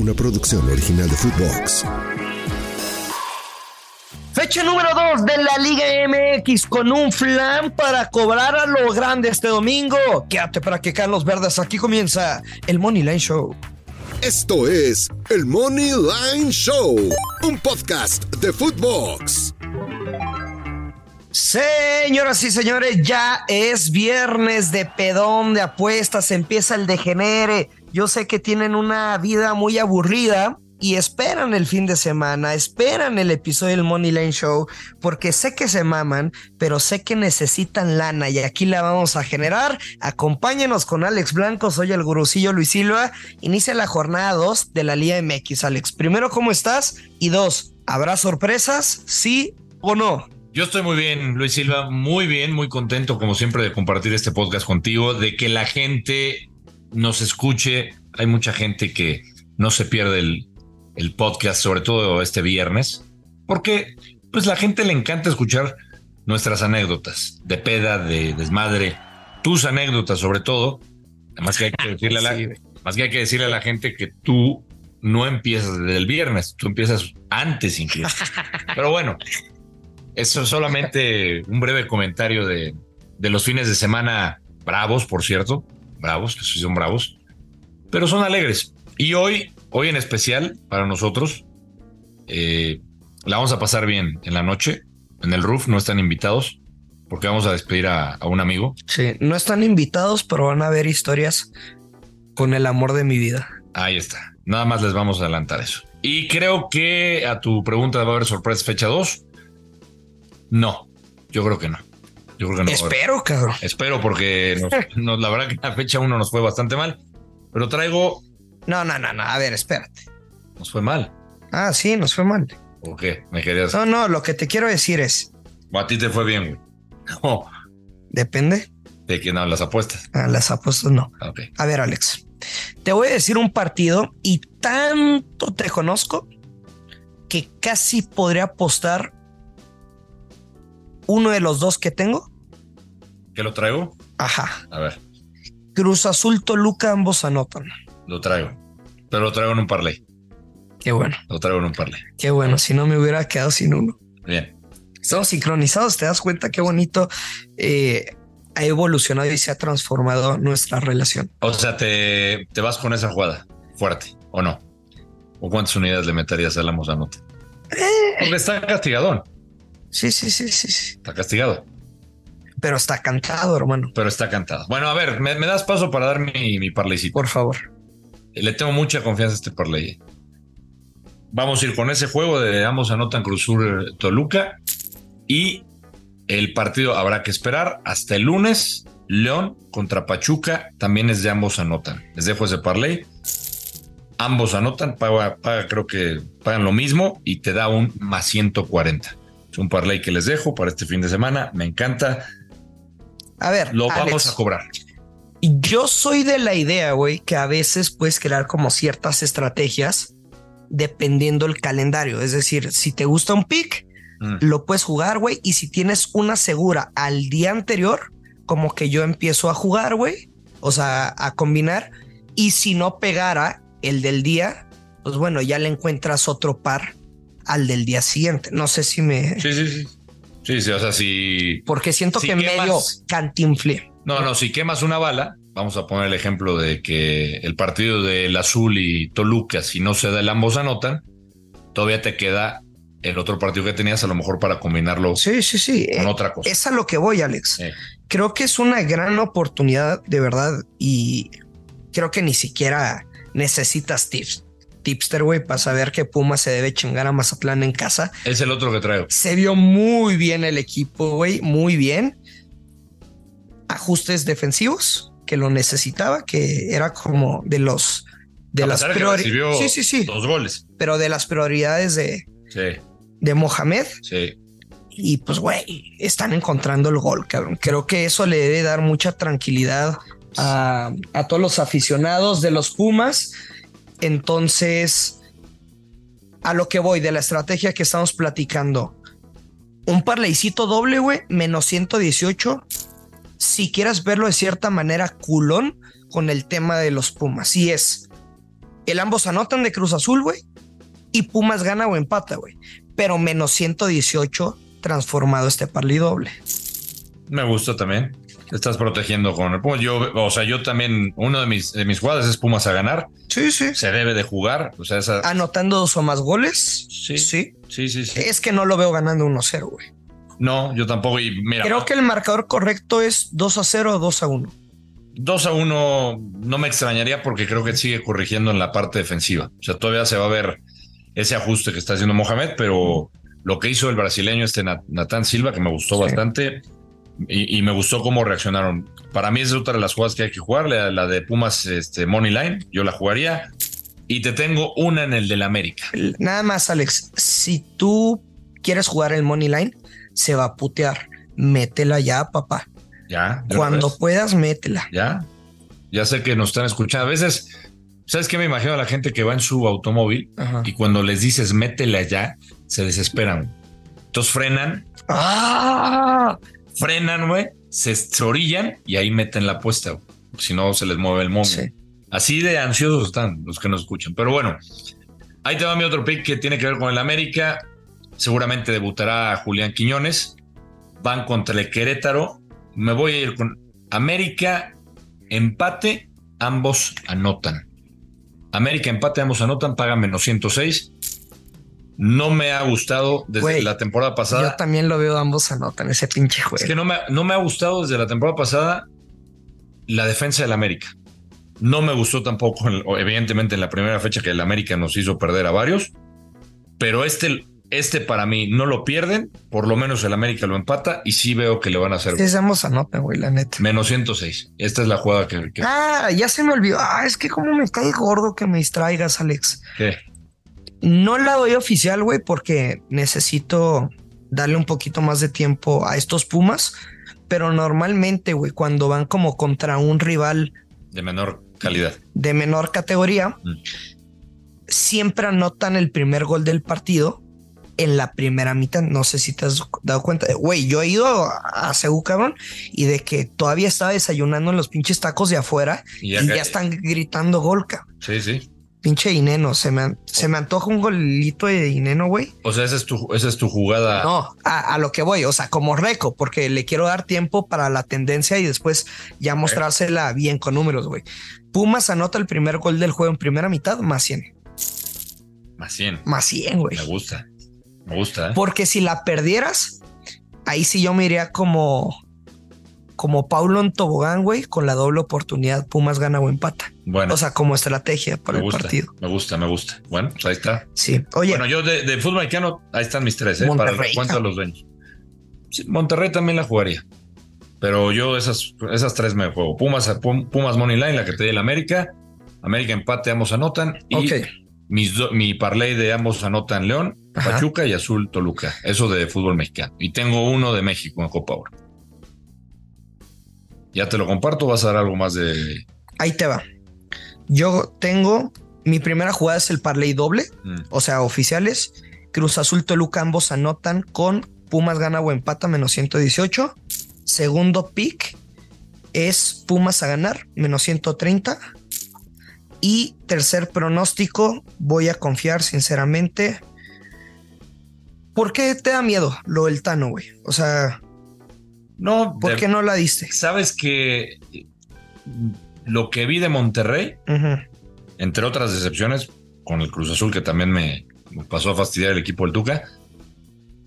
una producción original de Footbox. Fecha número 2 de la Liga MX con un flan para cobrar a lo grande este domingo. Quédate para que Carlos Verdes. Aquí comienza el Money Line Show. Esto es el Money Line Show, un podcast de Footbox. Señoras y señores, ya es viernes de pedón de apuestas, empieza el degenere. Yo sé que tienen una vida muy aburrida y esperan el fin de semana, esperan el episodio del Money Line Show, porque sé que se maman, pero sé que necesitan lana y aquí la vamos a generar. Acompáñenos con Alex Blanco, soy el gurucillo Luis Silva. Inicia la jornada 2 de la Liga MX. Alex, primero, ¿cómo estás? Y dos, ¿habrá sorpresas? ¿Sí o no? Yo estoy muy bien, Luis Silva, muy bien, muy contento como siempre de compartir este podcast contigo, de que la gente nos escuche. Hay mucha gente que no se pierde el, el podcast, sobre todo este viernes, porque pues la gente le encanta escuchar nuestras anécdotas de peda, de desmadre, tus anécdotas sobre todo. Además que hay que decirle a la, más que hay que decirle a la gente que tú no empiezas desde el viernes, tú empiezas antes incluso. Pero bueno, eso es solamente un breve comentario de, de los fines de semana bravos, por cierto, bravos, que son bravos, pero son alegres. Y hoy, hoy en especial, para nosotros, eh, la vamos a pasar bien en la noche. En el roof no están invitados, porque vamos a despedir a, a un amigo. Sí, no están invitados, pero van a ver historias con el amor de mi vida. Ahí está. Nada más les vamos a adelantar eso. Y creo que a tu pregunta va a haber sorpresa fecha 2. No, yo creo que no. Yo creo que no. Espero, cabrón. Espero porque nos, nos, la verdad que la fecha 1 nos fue bastante mal. Pero traigo. No, no, no, no. A ver, espérate. Nos fue mal. Ah, sí, nos fue mal. ¿Por qué? ¿Me querías? No, no, lo que te quiero decir es. A ti te fue bien, güey. No. Depende. ¿De quién hablan las apuestas? Ah, las apuestas no. Okay. A ver, Alex. Te voy a decir un partido y tanto te conozco que casi podría apostar uno de los dos que tengo. ¿Qué lo traigo? Ajá. A ver. Cruz Azul Toluca, ambos anotan. Lo traigo. Pero lo traigo en un parlay. Qué bueno. Lo traigo en un parlay. Qué bueno. Si no me hubiera quedado sin uno. Bien. Estamos sincronizados. Te das cuenta qué bonito eh, ha evolucionado y se ha transformado nuestra relación. O sea, te, te vas con esa jugada fuerte o no? ¿O cuántas unidades le meterías a la Mozanote? Eh. Porque está castigadón. Sí, sí, sí, sí, sí. Está castigado. Pero está cantado, hermano. Pero está cantado. Bueno, a ver, me, me das paso para dar mi, mi parleycito. Por favor. Le tengo mucha confianza a este parlay. Vamos a ir con ese juego de ambos anotan Cruzur Toluca y el partido habrá que esperar hasta el lunes. León contra Pachuca también es de ambos anotan. Les dejo ese parlay. Ambos anotan, paga, paga, creo que pagan lo mismo y te da un más 140. Es un parlay que les dejo para este fin de semana. Me encanta. A ver, lo Alex, vamos a cobrar. Yo soy de la idea, güey, que a veces puedes crear como ciertas estrategias dependiendo el calendario. Es decir, si te gusta un pick, mm. lo puedes jugar, güey. Y si tienes una segura al día anterior, como que yo empiezo a jugar, güey. O sea, a combinar. Y si no pegara el del día, pues bueno, ya le encuentras otro par al del día siguiente. No sé si me. Sí, sí, sí. Sí, sí, o sea, si. Porque siento si que quemas- medio cantinflé. No, no, si quemas una bala, vamos a poner el ejemplo de que el partido del Azul y Toluca, si no se da el ambos anotan, todavía te queda el otro partido que tenías a lo mejor para combinarlo Sí, sí, sí. con Eh, otra cosa. Es a lo que voy, Alex. Creo que es una gran oportunidad, de verdad. Y creo que ni siquiera necesitas tips. Tipster, güey, para saber que Puma se debe chingar a Mazatlán en casa. Es el otro que traigo. Se vio muy bien el equipo, güey, muy bien. Ajustes defensivos que lo necesitaba, que era como de los de A las pesar de que priori- recibió Sí, sí, sí. Dos goles. Pero de las prioridades de, Sí, de Mohamed. sí. Y pues, güey, están encontrando el gol, cabrón. Creo que eso le debe dar mucha tranquilidad a, a todos los aficionados de los Pumas. Entonces, a lo que voy de la estrategia que estamos platicando. Un parleycito doble, güey, menos 118. Si quieres verlo de cierta manera, culón con el tema de los Pumas. Si es El ambos anotan de Cruz Azul, güey. Y Pumas gana o empata, güey. Pero menos 118 transformado este parley doble. Me gusta también. Te estás protegiendo con el Pumas. Yo, o sea, yo también, uno de mis, de mis jugadas es Pumas a ganar. Sí, sí. Se debe de jugar. O sea, esa. Anotando dos o más goles. Sí. Sí. Sí, sí, sí. Es que no lo veo ganando 1-0, güey. No, yo tampoco. Y mira, Creo que el marcador correcto es 2 a 0 o 2 a 1. 2 a 1 no me extrañaría porque creo que sigue corrigiendo en la parte defensiva. O sea, todavía se va a ver ese ajuste que está haciendo Mohamed, pero lo que hizo el brasileño este Nat- Natán Silva, que me gustó Sí. bastante, y, y me gustó cómo reaccionaron. Para mí es otra de las jugadas que hay que jugar, la, la de Pumas este, Money Line, yo la jugaría. Y te tengo una en el del América. Nada más, Alex. Si tú quieres jugar el money line, se va a putear. Métela ya, papá. Ya. Cuando puedas, métela. Ya. Ya sé que nos están escuchando. A veces, ¿sabes qué me imagino a la gente que va en su automóvil Ajá. y cuando les dices métela ya, se desesperan. Entonces frenan, ¡Ah! Frenan, güey, se, se orillan y ahí meten la apuesta. Si no, se les mueve el momio. Sí. Así de ansiosos están los que nos escuchan. Pero bueno, ahí te va mi otro pick que tiene que ver con el América. Seguramente debutará Julián Quiñones. Van contra el Querétaro. Me voy a ir con América, empate, ambos anotan. América, empate, ambos anotan, pagan menos 106. No me ha gustado desde la temporada pasada. Yo también lo veo, ambos anotan ese pinche juego. Es que no me, no me ha gustado desde la temporada pasada la defensa del América. No me gustó tampoco, en- evidentemente, en la primera fecha que el América nos hizo perder a varios. Pero este, este para mí no lo pierden. Por lo menos el América lo empata y sí veo que le van a hacer Sí, ambos anotan, güey, la neta. menos 106. Esta es la jugada que. que- Ah, ya se me olvidó. Ah, es que como me cae gordo que me distraigas, Alex. que- No la doy oficial, güey, porque necesito darle un poquito más de tiempo a estos Pumas. Pero normalmente, güey, cuando van como contra un rival de menor calidad. de menor categoría, Mm. siempre anotan el primer gol del partido en la primera mitad. No sé si te has dado cuenta. Güey, yo he ido a CEU, cabrón, y de que todavía estaba desayunando en los pinches tacos de afuera Y y ya- ya, están gritando gol, cabrón. Sí, sí. Pinche Dineno, se me, se me antoja un golito de Dineno, güey. O sea, esa es tu, esa es tu jugada. No, a, a lo que voy, o sea, como reco, porque le quiero dar tiempo para la tendencia y después ya mostrársela bien con números, güey. Pumas anota el primer gol del juego en primera mitad, más 100. Más 100. Más 100, güey. Me gusta. Me gusta. ¿eh? Porque si la perdieras, ahí sí yo me iría como, como Paulo en tobogán, güey, con la doble oportunidad, Pumas gana o empata. Bueno, O sea, como estrategia para me el gusta. partido. Me gusta, me gusta. Bueno, pues ahí está. Sí. Oye, Bueno, yo de, de fútbol mexicano, ahí están mis tres, ¿eh? para el Monterrey, recuento de los dueños. Sí, Monterrey también la jugaría. Pero yo esas, esas tres me juego. Pumas, Pum- Pumas Money Line, la que te di el América. América empate, ambos anotan. Y ok. mis do- mi parlay de ambos anotan León, Ajá. Pachuca y Azul Toluca. Eso de fútbol mexicano. Y tengo uno de México en Copa Oro. Ya te lo comparto, vas a dar algo más de... Ahí te va. Yo tengo mi primera jugada es el parlay doble, Mm, o sea, oficiales. Cruz Azul Toluca ambos anotan con Pumas gana o empata menos 118. Segundo pick es Pumas a ganar menos 130. Y tercer pronóstico, voy a confiar sinceramente. ¿Por qué te da miedo lo del Tano, güey? O sea, No, ¿por de- qué no la diste? sabes que lo que vi de Monterrey entre otras decepciones, con el Cruz Azul, que también me, me pasó a fastidiar el equipo del Tuca,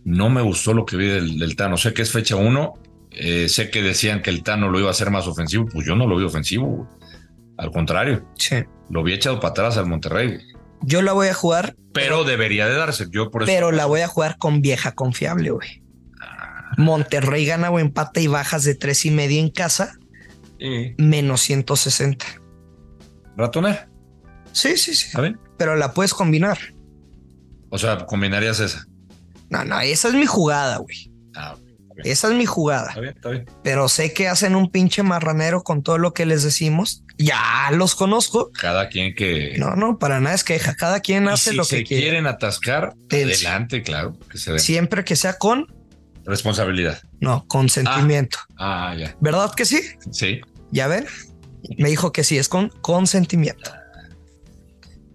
no me gustó lo que vi del, del Tano. Sé que es fecha uno, eh, sé que decían que el Tano lo iba a hacer más ofensivo, pues yo no lo vi ofensivo. güey. Al contrario, Sí. lo vi echado para atrás al Monterrey, güey. Yo la voy a jugar, pero debería de darse. Yo por eso. pero la voy a jugar con vieja confiable, güey. Monterrey gana o empata y bajas de tres y media en casa, Sí. menos 160. Ratonera, Sí, sí, sí. ¿saben? Pero la puedes combinar. O sea, combinarías esa. No, no, esa es mi jugada, güey. Ah, Esa es mi jugada. está bien, está bien. Pero sé que hacen un pinche marranero con todo lo que les decimos. Ya los conozco. Cada quien que. No, no, para nada es queja. Cada quien hace si lo que quiere. quieren atascar, Dense. adelante, claro, que se. Siempre que sea con, Responsabilidad. no, consentimiento. Ah, ya. ¿Verdad que sí? Sí. Ya ven. Me dijo que sí, es con consentimiento.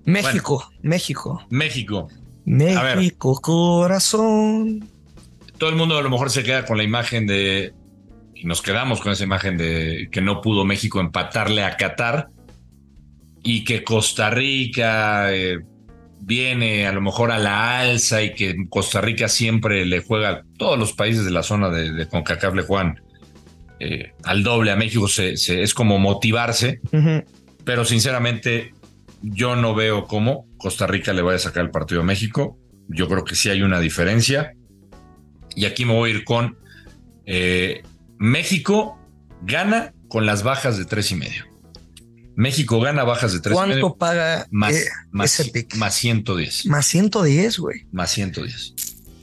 México, México. México. México, corazón. Todo el mundo a lo mejor se queda con la imagen de, y nos quedamos con esa imagen de que no pudo México empatarle a Qatar y que Costa Rica eh, viene a lo mejor a la alza y que Costa Rica siempre le juega, todos los países de la zona de, de CONCACAF le juegan eh, al doble a México, se, es como motivarse, pero sinceramente yo no veo cómo Costa Rica le vaya a sacar el partido a México. Yo creo que sí hay una diferencia. Y aquí me voy a ir con eh, México gana con las bajas de tres y medio. México gana bajas de tres ¿Cuánto y medio. paga más, eh, más, ese pick? más 110. Más 110, güey. Más 110.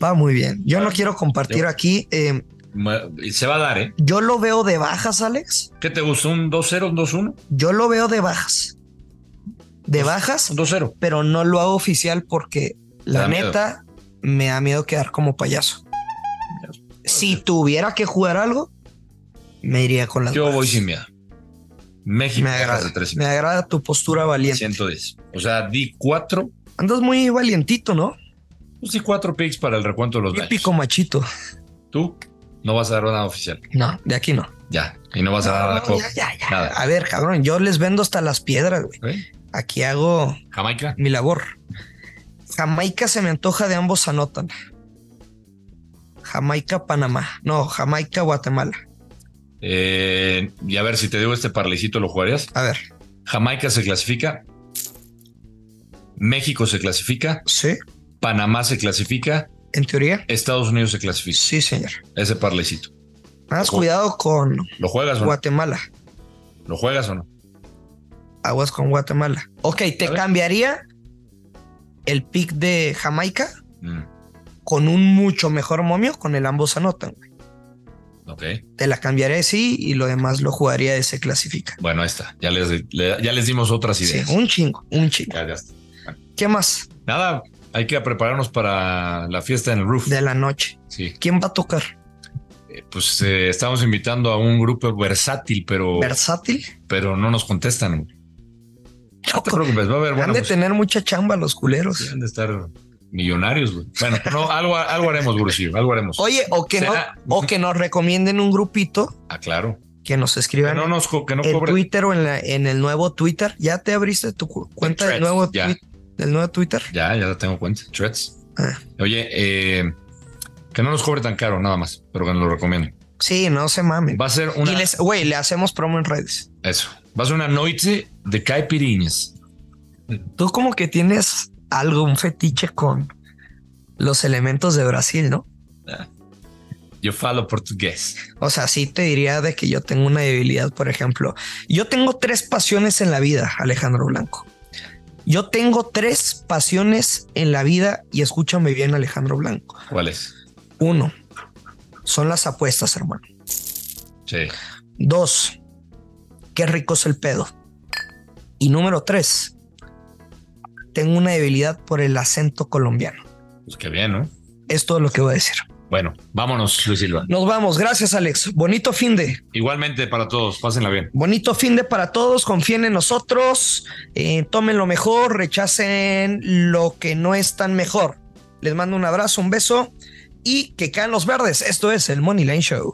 Va muy bien. Yo no quiero compartir Yo- aquí. eh, Se va a dar, ¿eh? yo lo veo de bajas, Alex. ¿Qué te gusta? ¿Un 2-0, un 2-1? Yo lo veo de bajas. De bajas, Un 2-0. pero no lo hago oficial porque la da miedo. neta me da miedo quedar como payaso. Si tuviera que jugar algo, me iría con las Yo bajas. voy sin miedo. México Me agrada, me tu postura valiente. 110. O sea, di 4. Andas muy valientito, ¿no? Pues di 4 picks para el recuento de los daños. Típico machito. Tú no vas a dar nada oficial. No, de aquí no. Ya. Y no vas a dar nada. No, ya, ya, ya. Nada. A ver, cabrón, yo les vendo hasta las piedras, güey. ¿Eh? Aquí hago Jamaica. mi labor. Jamaica se me antoja de ambos anotan. Jamaica, Panamá. No, Jamaica, Guatemala. Eh, y a ver, si te digo este parlecito, ¿lo jugarías? A ver, Jamaica se clasifica. México se clasifica. sí, Panamá se clasifica. en teoría. Estados Unidos se clasifica. Sí, señor. Ese parlecito. Más cuidado con ¿Lo juegas o no? Guatemala. ¿Lo juegas o no? Aguas con Guatemala. Ok, te cambiaría el pick de Jamaica Mm, con un mucho mejor momio con el ambos anotan. güey. Ok. Te la cambiaría así y lo demás lo jugaría de se clasifica. Bueno, ahí está. Ya les, le- ya les dimos otras Sí, ideas. un chingo, un chingo. Ya, ya está. ¿Qué más Nada, hay que prepararnos para la fiesta en el roof. de la noche? Sí. ¿Quién va a tocar? Eh, Pues eh, estamos invitando a un grupo versátil, pero, ¿Versátil? pero no nos contestan. No, No te preocupes, va a haber Han de tener mucha chamba los culeros. sí, han de estar millonarios. güey. Bueno, no, algo, algo haremos, Gurusillo, algo haremos. Oye, o que, no, o que nos recomienden un grupito Ah, claro. que nos Que escriban no nos que no en cobre. Twitter o en, la- en el nuevo Twitter. ¿Ya te abriste tu cu- cuenta del nuevo, ya. del nuevo Twitter? Ya, ya tengo cuenta. Threads. Ah. Oye, eh, que no nos cobre tan caro, nada más, pero que nos lo recomiendo. Sí, no se mamen. Va a ser una. Y les, güey, le hacemos promo en redes. Eso. Va a ser una noche de caipirinhas. Tú como que tienes algo, un fetiche con los elementos de Brasil, ¿no? Yo falo portugués. O sea, sí te diría de que yo tengo una debilidad, por ejemplo. Yo tengo tres pasiones en la vida, Alejandro Blanco. Yo tengo tres pasiones en la vida y escúchame bien, Alejandro Blanco. ¿Cuál es? Uno, son las apuestas, hermano. Sí. Dos, qué rico es el pedo. Y número tres, tengo una debilidad por el acento colombiano. Pues qué bien, ¿no? Es todo lo que voy a decir. Bueno, vámonos, Luis Silva. Nos vamos. Gracias, Alex. Bonito fin de. Igualmente para todos, pásenla bien. Bonito fin de para todos. Confíen en nosotros. eh, tomen lo mejor. Rechacen lo que no es tan mejor. Les mando un abrazo, un beso y que caen los verdes. Esto es el Money Line Show.